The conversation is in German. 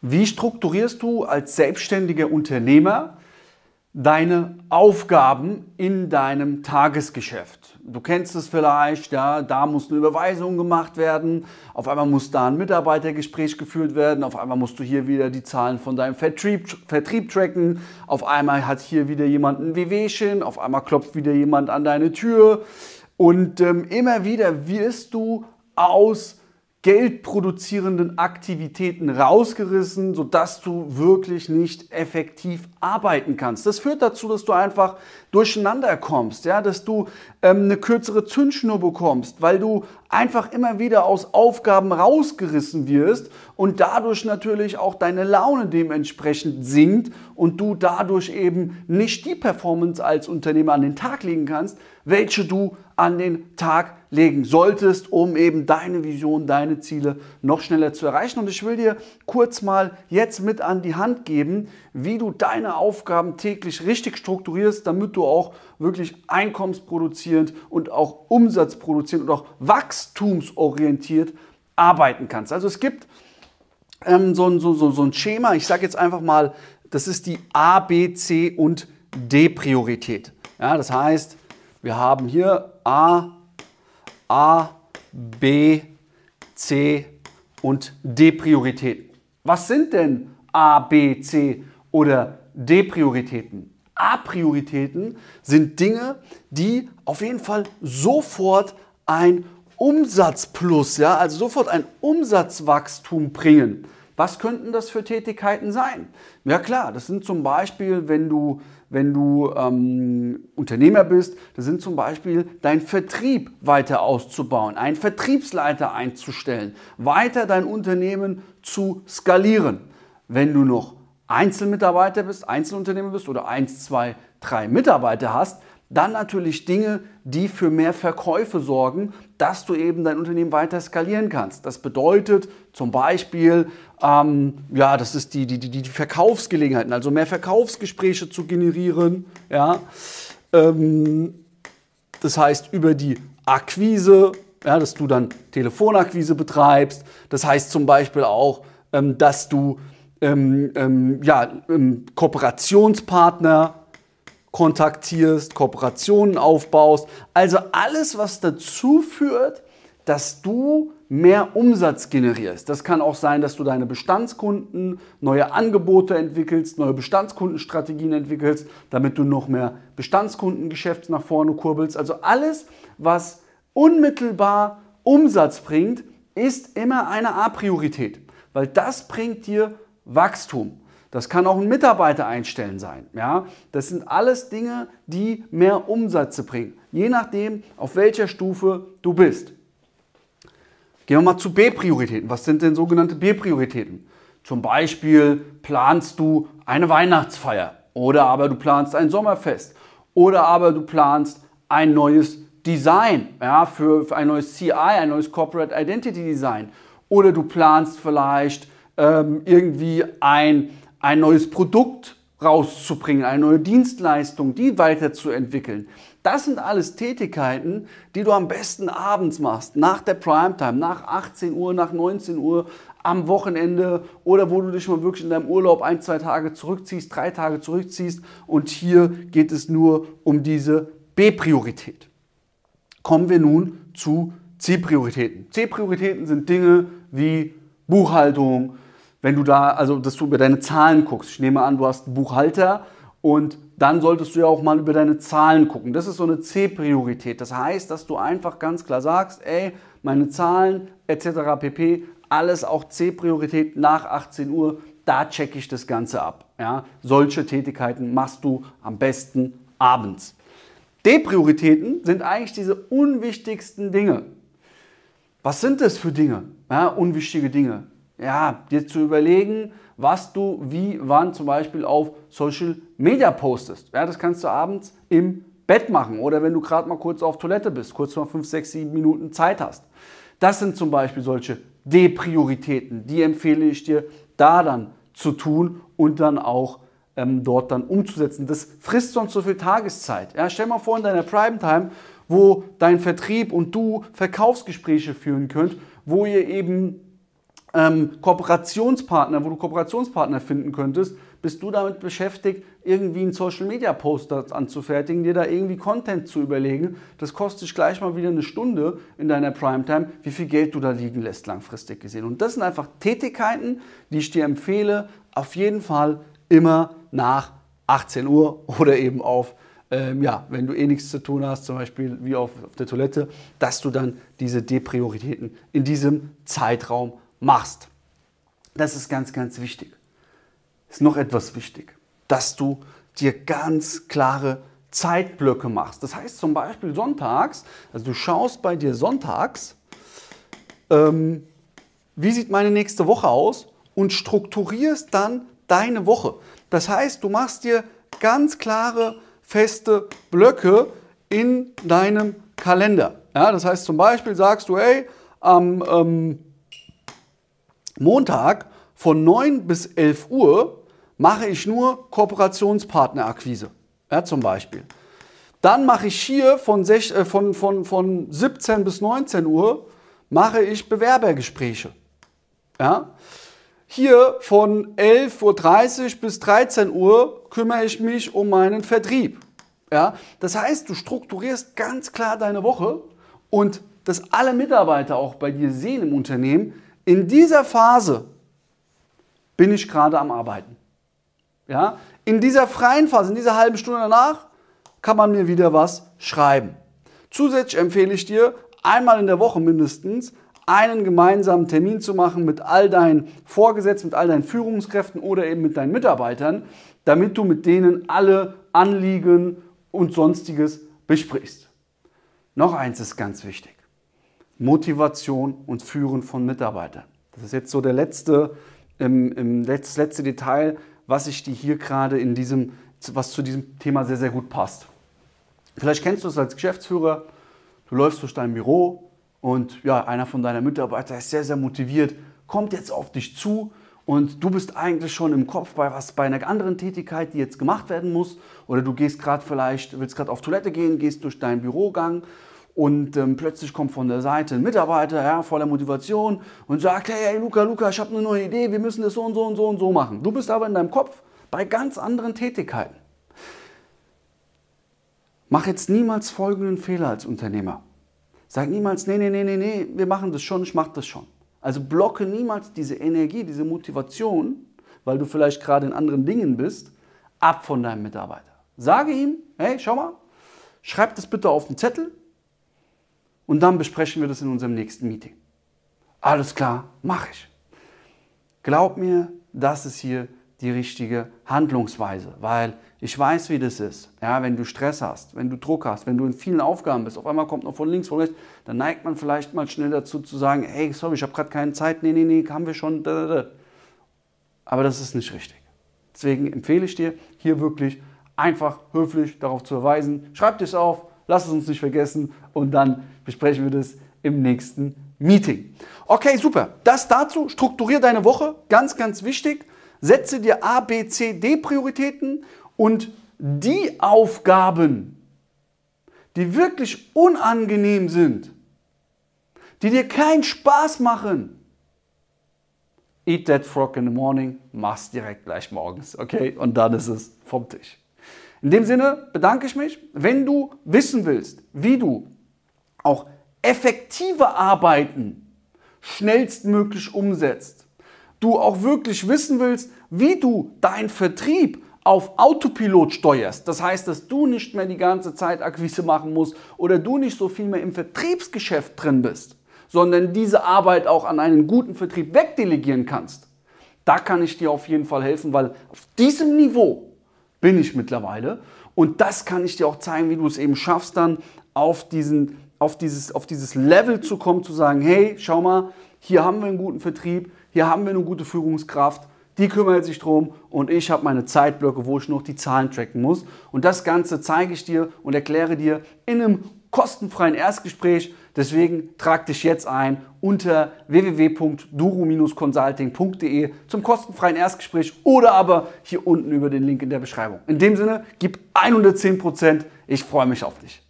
Wie strukturierst du als selbstständiger Unternehmer deine Aufgaben in deinem Tagesgeschäft? Du kennst es vielleicht, ja, da muss eine Überweisung gemacht werden, auf einmal muss da ein Mitarbeitergespräch geführt werden, auf einmal musst du hier wieder die Zahlen von deinem Vertrieb, Vertrieb tracken, auf einmal hat hier wieder jemand ein WWchen, auf einmal klopft wieder jemand an deine Tür und ähm, immer wieder wirst du aus geldproduzierenden Aktivitäten rausgerissen, sodass du wirklich nicht effektiv arbeiten kannst. Das führt dazu, dass du einfach durcheinander kommst, ja, dass du ähm, eine kürzere Zündschnur bekommst, weil du einfach immer wieder aus Aufgaben rausgerissen wirst und dadurch natürlich auch deine Laune dementsprechend sinkt und du dadurch eben nicht die Performance als Unternehmer an den Tag legen kannst, welche du an den Tag legen solltest, um eben deine Vision, deine Ziele noch schneller zu erreichen. Und ich will dir kurz mal jetzt mit an die Hand geben, wie du deine Aufgaben täglich richtig strukturierst, damit du auch wirklich einkommensproduzierend und auch umsatzproduzierend und auch wachstumsorientiert arbeiten kannst. Also es gibt ähm, so, ein, so, so, so ein Schema, ich sage jetzt einfach mal, das ist die A, B, C und D Priorität. Ja, das heißt, wir haben hier A, A, B, C und D Prioritäten. Was sind denn A, B, C oder D Prioritäten? A Prioritäten sind Dinge, die auf jeden Fall sofort ein Umsatzplus, ja, also sofort ein Umsatzwachstum bringen. Was könnten das für Tätigkeiten sein? Ja klar, das sind zum Beispiel, wenn du, wenn du ähm, Unternehmer bist, das sind zum Beispiel dein Vertrieb weiter auszubauen, einen Vertriebsleiter einzustellen, weiter dein Unternehmen zu skalieren. Wenn du noch Einzelmitarbeiter bist, Einzelunternehmer bist oder eins, zwei, drei Mitarbeiter hast, dann natürlich Dinge, die für mehr Verkäufe sorgen, dass du eben dein Unternehmen weiter skalieren kannst. Das bedeutet zum Beispiel, ähm, ja, das ist die, die, die, die Verkaufsgelegenheiten, also mehr Verkaufsgespräche zu generieren. Ja. Ähm, das heißt, über die Akquise, ja, dass du dann Telefonakquise betreibst. Das heißt zum Beispiel auch, ähm, dass du ähm, ähm, ja, ähm, Kooperationspartner kontaktierst, Kooperationen aufbaust. Also alles, was dazu führt, dass du mehr Umsatz generierst. Das kann auch sein, dass du deine Bestandskunden neue Angebote entwickelst, neue Bestandskundenstrategien entwickelst, damit du noch mehr Bestandskundengeschäft nach vorne kurbelst. Also alles, was unmittelbar Umsatz bringt, ist immer eine A-Priorität, weil das bringt dir Wachstum. Das kann auch ein Mitarbeiter einstellen sein. Ja? Das sind alles Dinge, die mehr Umsätze bringen, je nachdem, auf welcher Stufe du bist. Gehen wir mal zu B-Prioritäten. Was sind denn sogenannte B-Prioritäten? Zum Beispiel planst du eine Weihnachtsfeier oder aber du planst ein Sommerfest oder aber du planst ein neues Design ja, für, für ein neues CI, ein neues Corporate Identity Design oder du planst vielleicht ähm, irgendwie ein ein neues Produkt rauszubringen, eine neue Dienstleistung, die weiterzuentwickeln. Das sind alles Tätigkeiten, die du am besten abends machst, nach der Primetime, nach 18 Uhr, nach 19 Uhr, am Wochenende oder wo du dich mal wirklich in deinem Urlaub ein, zwei Tage zurückziehst, drei Tage zurückziehst. Und hier geht es nur um diese B-Priorität. Kommen wir nun zu C-Prioritäten. C-Prioritäten sind Dinge wie Buchhaltung, wenn du da, also dass du über deine Zahlen guckst. Ich nehme an, du hast einen Buchhalter und dann solltest du ja auch mal über deine Zahlen gucken. Das ist so eine C-Priorität. Das heißt, dass du einfach ganz klar sagst, ey, meine Zahlen etc. pp, alles auch C-Priorität nach 18 Uhr, da checke ich das Ganze ab. Ja? Solche Tätigkeiten machst du am besten abends. D-Prioritäten sind eigentlich diese unwichtigsten Dinge. Was sind das für Dinge? Ja, unwichtige Dinge ja, dir zu überlegen, was du wie, wann zum Beispiel auf Social Media postest. Ja, das kannst du abends im Bett machen oder wenn du gerade mal kurz auf Toilette bist, kurz mal 5, 6, 7 Minuten Zeit hast. Das sind zum Beispiel solche D-Prioritäten, die empfehle ich dir da dann zu tun und dann auch ähm, dort dann umzusetzen. Das frisst sonst so viel Tageszeit. Ja, stell mal vor in deiner Primetime, wo dein Vertrieb und du Verkaufsgespräche führen könnt, wo ihr eben ähm, Kooperationspartner, wo du Kooperationspartner finden könntest, bist du damit beschäftigt, irgendwie einen Social Media Poster anzufertigen, dir da irgendwie Content zu überlegen. Das kostet dich gleich mal wieder eine Stunde in deiner Primetime, wie viel Geld du da liegen lässt, langfristig gesehen. Und das sind einfach Tätigkeiten, die ich dir empfehle, auf jeden Fall immer nach 18 Uhr oder eben auf, ähm, ja, wenn du eh nichts zu tun hast, zum Beispiel wie auf, auf der Toilette, dass du dann diese D-Prioritäten in diesem Zeitraum machst. Das ist ganz, ganz wichtig. Ist noch etwas wichtig, dass du dir ganz klare Zeitblöcke machst. Das heißt zum Beispiel sonntags, also du schaust bei dir sonntags, ähm, wie sieht meine nächste Woche aus und strukturierst dann deine Woche. Das heißt, du machst dir ganz klare, feste Blöcke in deinem Kalender. Ja, das heißt zum Beispiel sagst du, hey, am ähm, Montag von 9 bis 11 Uhr mache ich nur Kooperationspartnerakquise, ja, zum Beispiel. Dann mache ich hier von, 6, äh, von, von, von 17 bis 19 Uhr mache ich Bewerbergespräche. Ja? Hier von 11.30 Uhr bis 13 Uhr kümmere ich mich um meinen Vertrieb. Ja? Das heißt, du strukturierst ganz klar deine Woche und dass alle Mitarbeiter auch bei dir sehen im Unternehmen, in dieser Phase bin ich gerade am Arbeiten. Ja? In dieser freien Phase, in dieser halben Stunde danach, kann man mir wieder was schreiben. Zusätzlich empfehle ich dir, einmal in der Woche mindestens einen gemeinsamen Termin zu machen mit all deinen Vorgesetzten, mit all deinen Führungskräften oder eben mit deinen Mitarbeitern, damit du mit denen alle Anliegen und sonstiges besprichst. Noch eins ist ganz wichtig. Motivation und Führen von Mitarbeitern. Das ist jetzt so der letzte, im, im das letzte Detail, was ich dir hier gerade in diesem, was zu diesem Thema sehr, sehr gut passt. Vielleicht kennst du es als Geschäftsführer, du läufst durch dein Büro und ja, einer von deinen Mitarbeitern ist sehr, sehr motiviert, kommt jetzt auf dich zu und du bist eigentlich schon im Kopf bei was bei einer anderen Tätigkeit, die jetzt gemacht werden muss oder du gehst gerade vielleicht willst gerade auf Toilette gehen, gehst durch deinen Bürogang und ähm, plötzlich kommt von der Seite ein Mitarbeiter, ja, voller Motivation und sagt, hey, hey Luca, Luca, ich habe eine neue Idee, wir müssen das so und so und so und so machen. Du bist aber in deinem Kopf bei ganz anderen Tätigkeiten. Mach jetzt niemals folgenden Fehler als Unternehmer. Sag niemals, nee, nee, nee, nee, nee, wir machen das schon, ich mache das schon. Also blocke niemals diese Energie, diese Motivation, weil du vielleicht gerade in anderen Dingen bist, ab von deinem Mitarbeiter. Sage ihm, hey, schau mal, schreib das bitte auf den Zettel, und dann besprechen wir das in unserem nächsten Meeting. Alles klar, mache ich. Glaub mir, das ist hier die richtige Handlungsweise, weil ich weiß, wie das ist. Ja, wenn du Stress hast, wenn du Druck hast, wenn du in vielen Aufgaben bist, auf einmal kommt noch von links, von rechts, dann neigt man vielleicht mal schnell dazu zu sagen, hey, sorry, ich habe gerade keine Zeit, nee, nee, nee, haben wir schon. Aber das ist nicht richtig. Deswegen empfehle ich dir, hier wirklich einfach höflich darauf zu verweisen. Schreib es auf, lass es uns nicht vergessen und dann besprechen wir das im nächsten Meeting. Okay, super. Das dazu. Strukturiere deine Woche. Ganz, ganz wichtig. Setze dir A, B, C, D Prioritäten und die Aufgaben, die wirklich unangenehm sind, die dir keinen Spaß machen, Eat that frog in the morning, mach's direkt gleich morgens, okay? Und dann ist es vom Tisch. In dem Sinne bedanke ich mich. Wenn du wissen willst, wie du auch effektive Arbeiten schnellstmöglich umsetzt, du auch wirklich wissen willst, wie du deinen Vertrieb auf Autopilot steuerst. Das heißt, dass du nicht mehr die ganze Zeit Akquise machen musst oder du nicht so viel mehr im Vertriebsgeschäft drin bist, sondern diese Arbeit auch an einen guten Vertrieb wegdelegieren kannst. Da kann ich dir auf jeden Fall helfen, weil auf diesem Niveau bin ich mittlerweile. Und das kann ich dir auch zeigen, wie du es eben schaffst, dann auf, diesen, auf, dieses, auf dieses Level zu kommen, zu sagen, hey, schau mal, hier haben wir einen guten Vertrieb, hier haben wir eine gute Führungskraft, die kümmert sich drum und ich habe meine Zeitblöcke, wo ich noch die Zahlen tracken muss. Und das Ganze zeige ich dir und erkläre dir in einem kostenfreien Erstgespräch. Deswegen trag dich jetzt ein unter www.duru-consulting.de zum kostenfreien Erstgespräch oder aber hier unten über den Link in der Beschreibung. In dem Sinne, gib 110 Prozent. Ich freue mich auf dich.